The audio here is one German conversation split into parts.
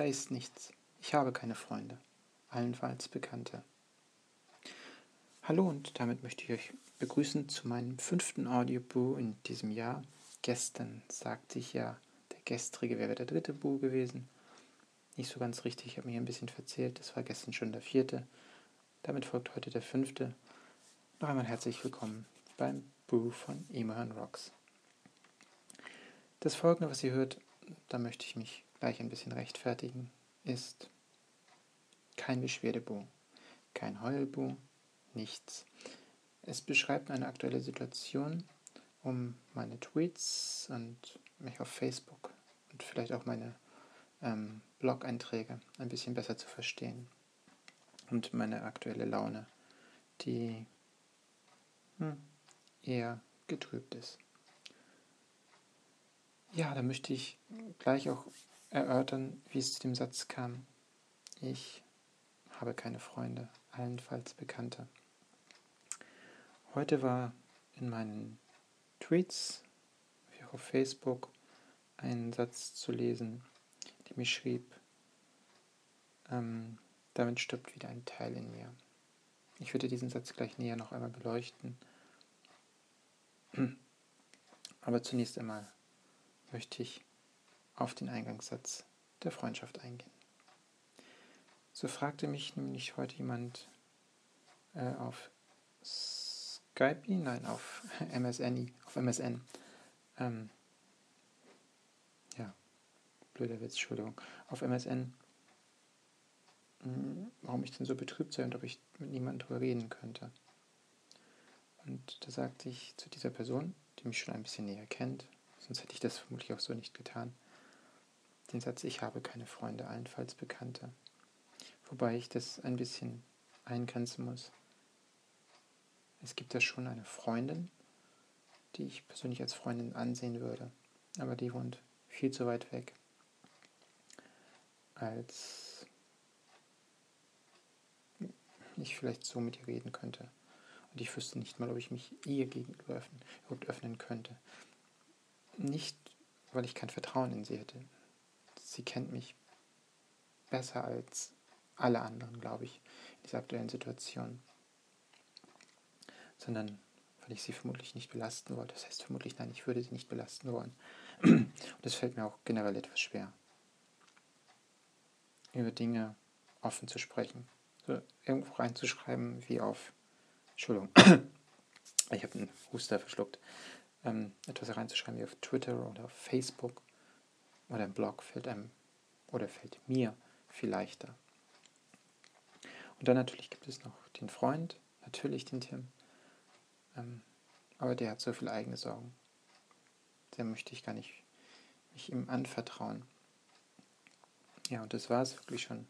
da ist nichts. Ich habe keine Freunde, allenfalls Bekannte. Hallo und damit möchte ich euch begrüßen zu meinem fünften Audioboo in diesem Jahr. Gestern sagte ich ja, der gestrige wäre der dritte Boo gewesen. Nicht so ganz richtig, ich habe mich ein bisschen verzählt. Es war gestern schon der vierte. Damit folgt heute der fünfte. Noch einmal herzlich willkommen beim Boo von Emohan Rocks. Das folgende, was ihr hört, da möchte ich mich gleich ein bisschen rechtfertigen, ist kein Beschwerdebu, kein Heulbu, nichts. Es beschreibt eine aktuelle Situation, um meine Tweets und mich auf Facebook und vielleicht auch meine ähm, Blog-Einträge ein bisschen besser zu verstehen. Und meine aktuelle Laune, die hm, eher getrübt ist. Ja, da möchte ich gleich auch erörtern, wie es zu dem Satz kam. Ich habe keine Freunde, allenfalls Bekannte. Heute war in meinen Tweets, wie auch auf Facebook, ein Satz zu lesen, der mich schrieb, ähm, damit stirbt wieder ein Teil in mir. Ich würde diesen Satz gleich näher noch einmal beleuchten. Aber zunächst einmal möchte ich auf den Eingangssatz der Freundschaft eingehen. So fragte mich nämlich heute jemand äh, auf Skype, nein, auf MSN, auf MSN. Ähm, ja, blöder Witz, Entschuldigung. Auf MSN, hm, warum ich denn so betrübt sei und ob ich mit niemandem darüber reden könnte. Und da sagte ich zu dieser Person, die mich schon ein bisschen näher kennt, sonst hätte ich das vermutlich auch so nicht getan, den Satz, ich habe keine Freunde, allenfalls Bekannte. Wobei ich das ein bisschen eingrenzen muss. Es gibt ja schon eine Freundin, die ich persönlich als Freundin ansehen würde, aber die wohnt viel zu weit weg, als ich vielleicht so mit ihr reden könnte. Und ich wüsste nicht mal, ob ich mich ihr gegenüber öffnen, öffnen könnte. Nicht, weil ich kein Vertrauen in sie hätte. Sie kennt mich besser als alle anderen, glaube ich, in dieser aktuellen Situation. Sondern weil ich sie vermutlich nicht belasten wollte. Das heißt vermutlich, nein, ich würde sie nicht belasten wollen. Und es fällt mir auch generell etwas schwer, über Dinge offen zu sprechen. So irgendwo reinzuschreiben, wie auf, Entschuldigung, ich habe einen Huster verschluckt, ähm, etwas reinzuschreiben wie auf Twitter oder auf Facebook oder im Blog fällt einem oder fällt mir viel leichter. Und dann natürlich gibt es noch den Freund, natürlich den Tim. Ähm, aber der hat so viele eigene Sorgen. Der möchte ich gar nicht mich ihm anvertrauen. Ja, und das war es wirklich schon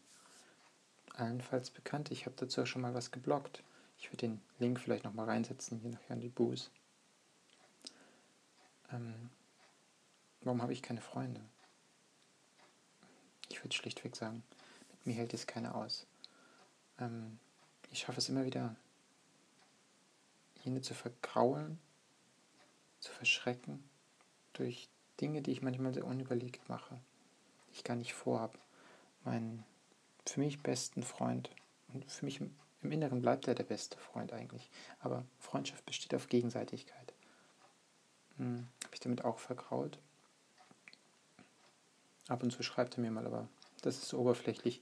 allenfalls bekannt. Ich habe dazu auch schon mal was geblockt. Ich würde den Link vielleicht nochmal reinsetzen, hier nachher in die Boos. Ähm, warum habe ich keine Freunde? Ich würde schlichtweg sagen, mit mir hält es keiner aus. Ähm, ich schaffe es immer wieder, jene zu vergraulen, zu verschrecken, durch Dinge, die ich manchmal sehr unüberlegt mache, die ich gar nicht vorhabe. Meinen für mich besten Freund, und für mich im, im Inneren bleibt er der beste Freund eigentlich, aber Freundschaft besteht auf Gegenseitigkeit. Hm, Habe ich damit auch vergrault? Ab und zu schreibt er mir mal, aber das ist oberflächlich.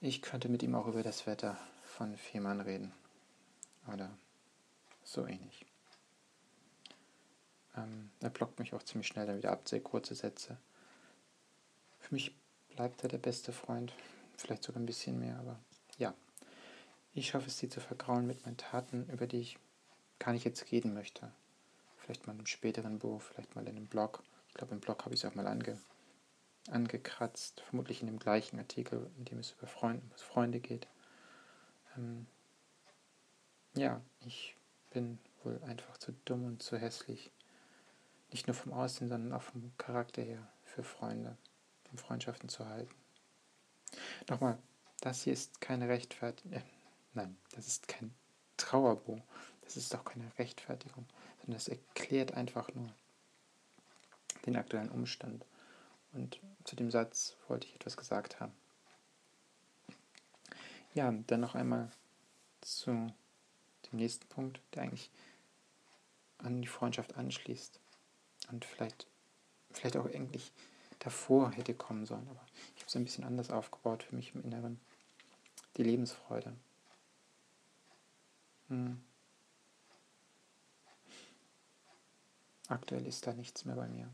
Ich könnte mit ihm auch über das Wetter von Fehmarn reden. Oder so ähnlich. Ähm, er blockt mich auch ziemlich schnell dann wieder ab, sehr kurze Sätze. Für mich bleibt er der beste Freund. Vielleicht sogar ein bisschen mehr, aber ja. Ich schaffe es, sie zu vergrauen mit meinen Taten, über die ich gar nicht jetzt reden möchte. Vielleicht mal in einem späteren Buch, vielleicht mal in einem Blog. Ich glaube, im Blog habe ich es auch mal ange angekratzt, vermutlich in dem gleichen Artikel, in dem es über Freunde, um Freunde geht. Ähm, ja, ich bin wohl einfach zu dumm und zu hässlich. Nicht nur vom Aussehen, sondern auch vom Charakter her für Freunde, um Freundschaften zu halten. Nochmal, das hier ist keine Rechtfertigung. Äh, nein, das ist kein Trauerbuch. Das ist auch keine Rechtfertigung, sondern das erklärt einfach nur den aktuellen Umstand. Und zu dem Satz wollte ich etwas gesagt haben. Ja, dann noch einmal zu dem nächsten Punkt, der eigentlich an die Freundschaft anschließt und vielleicht, vielleicht auch eigentlich davor hätte kommen sollen. Aber ich habe es ein bisschen anders aufgebaut für mich im Inneren. Die Lebensfreude. Hm. Aktuell ist da nichts mehr bei mir.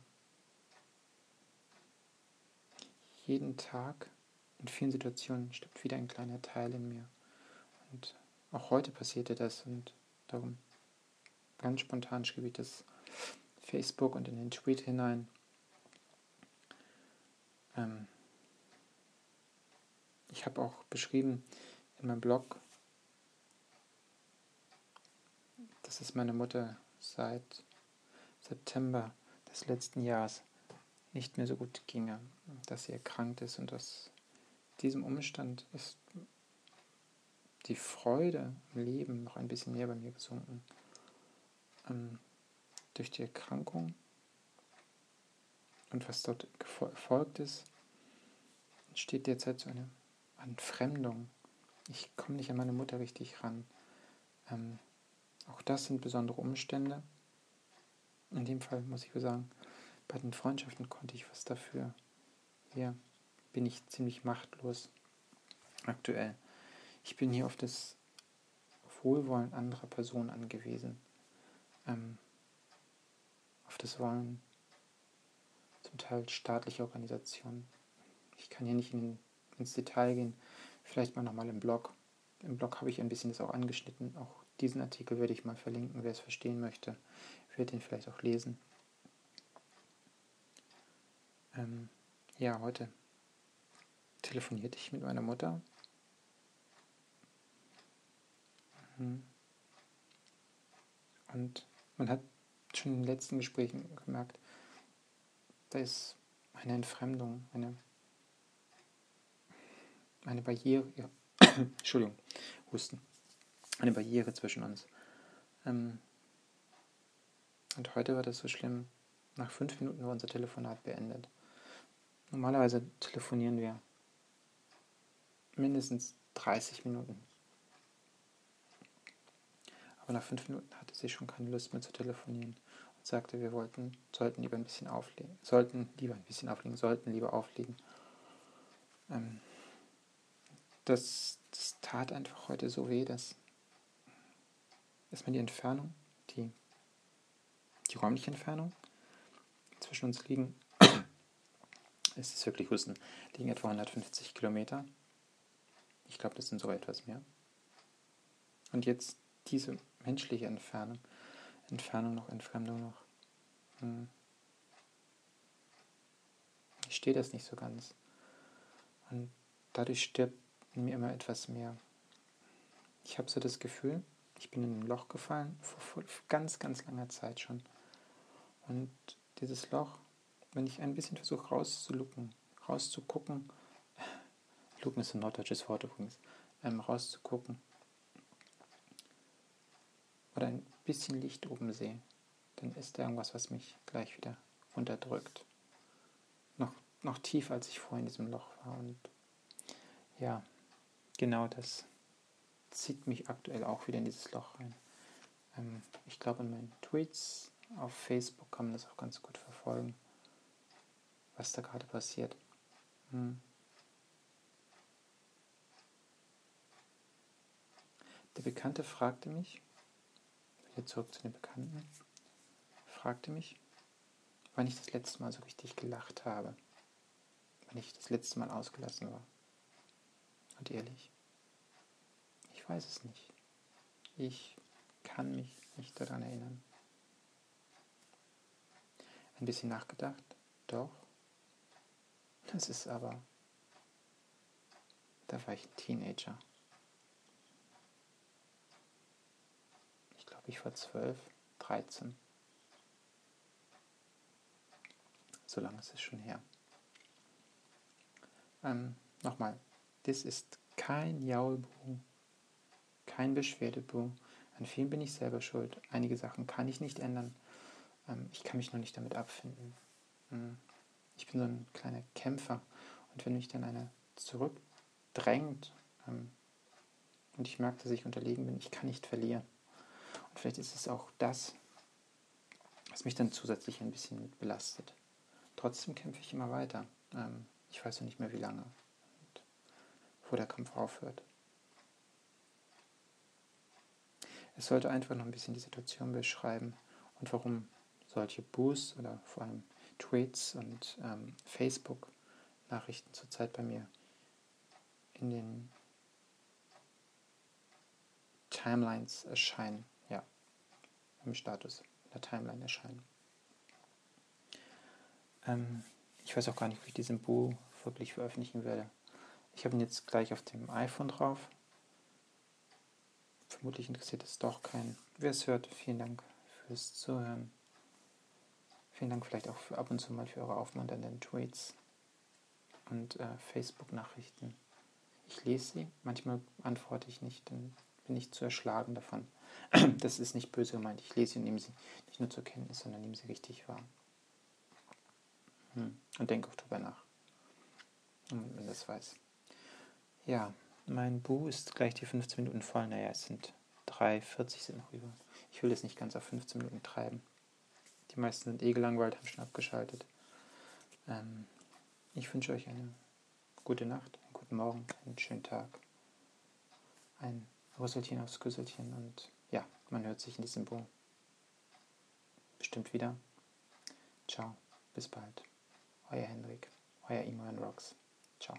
Jeden Tag in vielen Situationen stirbt wieder ein kleiner Teil in mir. Und auch heute passierte das und darum ganz spontan schrieb ich das Facebook und in den Tweet hinein. Ähm ich habe auch beschrieben in meinem Blog, dass es meine Mutter seit September des letzten Jahres nicht mehr so gut ginge, dass sie erkrankt ist und aus diesem Umstand ist die Freude im Leben noch ein bisschen mehr bei mir gesunken. Ähm, durch die Erkrankung und was dort gefolgt ist, entsteht derzeit so eine Entfremdung. Ich komme nicht an meine Mutter richtig ran. Ähm, auch das sind besondere Umstände. In dem Fall muss ich sagen, bei den Freundschaften konnte ich was dafür. Hier bin ich ziemlich machtlos aktuell. Ich bin hier auf das Wohlwollen anderer Personen angewiesen. Ähm, auf das Wollen zum Teil staatlicher Organisationen. Ich kann hier nicht in, ins Detail gehen. Vielleicht mal nochmal im Blog. Im Blog habe ich ein bisschen das auch angeschnitten. Auch diesen Artikel werde ich mal verlinken, wer es verstehen möchte. Werde den vielleicht auch lesen. Ähm, ja, heute telefonierte ich mit meiner Mutter. Mhm. Und man hat schon in den letzten Gesprächen gemerkt, da ist eine Entfremdung, eine, eine Barriere, ja, Entschuldigung, Husten, eine Barriere zwischen uns. Ähm, und heute war das so schlimm. Nach fünf Minuten war unser Telefonat beendet. Normalerweise telefonieren wir mindestens 30 Minuten. Aber nach fünf Minuten hatte sie schon keine Lust mehr zu telefonieren und sagte, wir wollten, sollten lieber ein bisschen auflegen, sollten lieber ein bisschen auflegen, sollten lieber auflegen. Ähm, das, das tat einfach heute so weh, dass erstmal die Entfernung, die, die räumliche Entfernung zwischen uns liegen, es ist wirklich Husten, liegen etwa 150 Kilometer. Ich glaube, das sind sogar etwas mehr. Und jetzt diese menschliche Entfernung. Entfernung noch, Entfremdung noch. Hm. Ich stehe das nicht so ganz. Und dadurch stirbt mir immer etwas mehr. Ich habe so das Gefühl, ich bin in ein Loch gefallen, vor, vor ganz, ganz langer Zeit schon. Und dieses Loch, wenn ich ein bisschen versuche rauszulucken, rauszugucken, lucken ist ein norddeutsches Wort übrigens, ähm, rauszugucken, oder ein bisschen Licht oben sehe, dann ist da irgendwas, was mich gleich wieder unterdrückt. Noch, noch tiefer, als ich vorher in diesem Loch war. Und ja, genau das zieht mich aktuell auch wieder in dieses Loch rein. Ähm, ich glaube, in meinen Tweets auf Facebook kann man das auch ganz gut verfolgen, was da gerade passiert. Hm. Der Bekannte fragte mich, wieder zurück zu den Bekannten, fragte mich, wann ich das letzte Mal so richtig gelacht habe, wann ich das letzte Mal ausgelassen war. Und ehrlich, ich weiß es nicht. Ich kann mich nicht daran erinnern. Ein bisschen nachgedacht, doch. Das ist aber, da war ich ein Teenager. glaube ich, vor 12, 13. So lange ist es schon her. Ähm, Nochmal, das ist kein Jaulbu, kein Beschwerdebu. An vielen bin ich selber schuld. Einige Sachen kann ich nicht ändern. Ähm, ich kann mich noch nicht damit abfinden. Hm. Ich bin so ein kleiner Kämpfer. Und wenn mich dann einer zurückdrängt ähm, und ich merke, dass ich unterlegen bin, ich kann nicht verlieren. Und vielleicht ist es auch das, was mich dann zusätzlich ein bisschen belastet. Trotzdem kämpfe ich immer weiter. Ähm, ich weiß noch nicht mehr wie lange, und wo der Kampf aufhört. Es sollte einfach noch ein bisschen die Situation beschreiben und warum solche Boosts oder vor allem Tweets und ähm, Facebook-Nachrichten zurzeit bei mir in den Timelines erscheinen. Ja, im Status, in der Timeline erscheinen. Ähm, ich weiß auch gar nicht, wie ich diesen Boo wirklich veröffentlichen werde. Ich habe ihn jetzt gleich auf dem iPhone drauf. Vermutlich interessiert es doch keinen. Wer es hört, vielen Dank fürs Zuhören. Vielen Dank vielleicht auch ab und zu mal für eure aufmunternden Tweets und äh, Facebook-Nachrichten. Ich lese sie, manchmal antworte ich nicht, dann bin ich zu erschlagen davon. Das ist nicht böse gemeint. Ich lese sie und nehme sie nicht nur zur Kenntnis, sondern nehme sie richtig wahr. Hm. Und denke auch drüber nach. Und wenn das weiß. Ja, mein Bu ist gleich die 15 Minuten voll. Naja, es sind 3,40 sind noch über. Ich will es nicht ganz auf 15 Minuten treiben. Die meisten sind eh gelangweilt, haben schon abgeschaltet. Ähm, ich wünsche euch eine gute Nacht, einen guten Morgen, einen schönen Tag. Ein Rüsselchen aufs Küsselchen und ja, man hört sich in diesem Bo bestimmt wieder. Ciao, bis bald. Euer Hendrik, euer Imo Rocks. Ciao.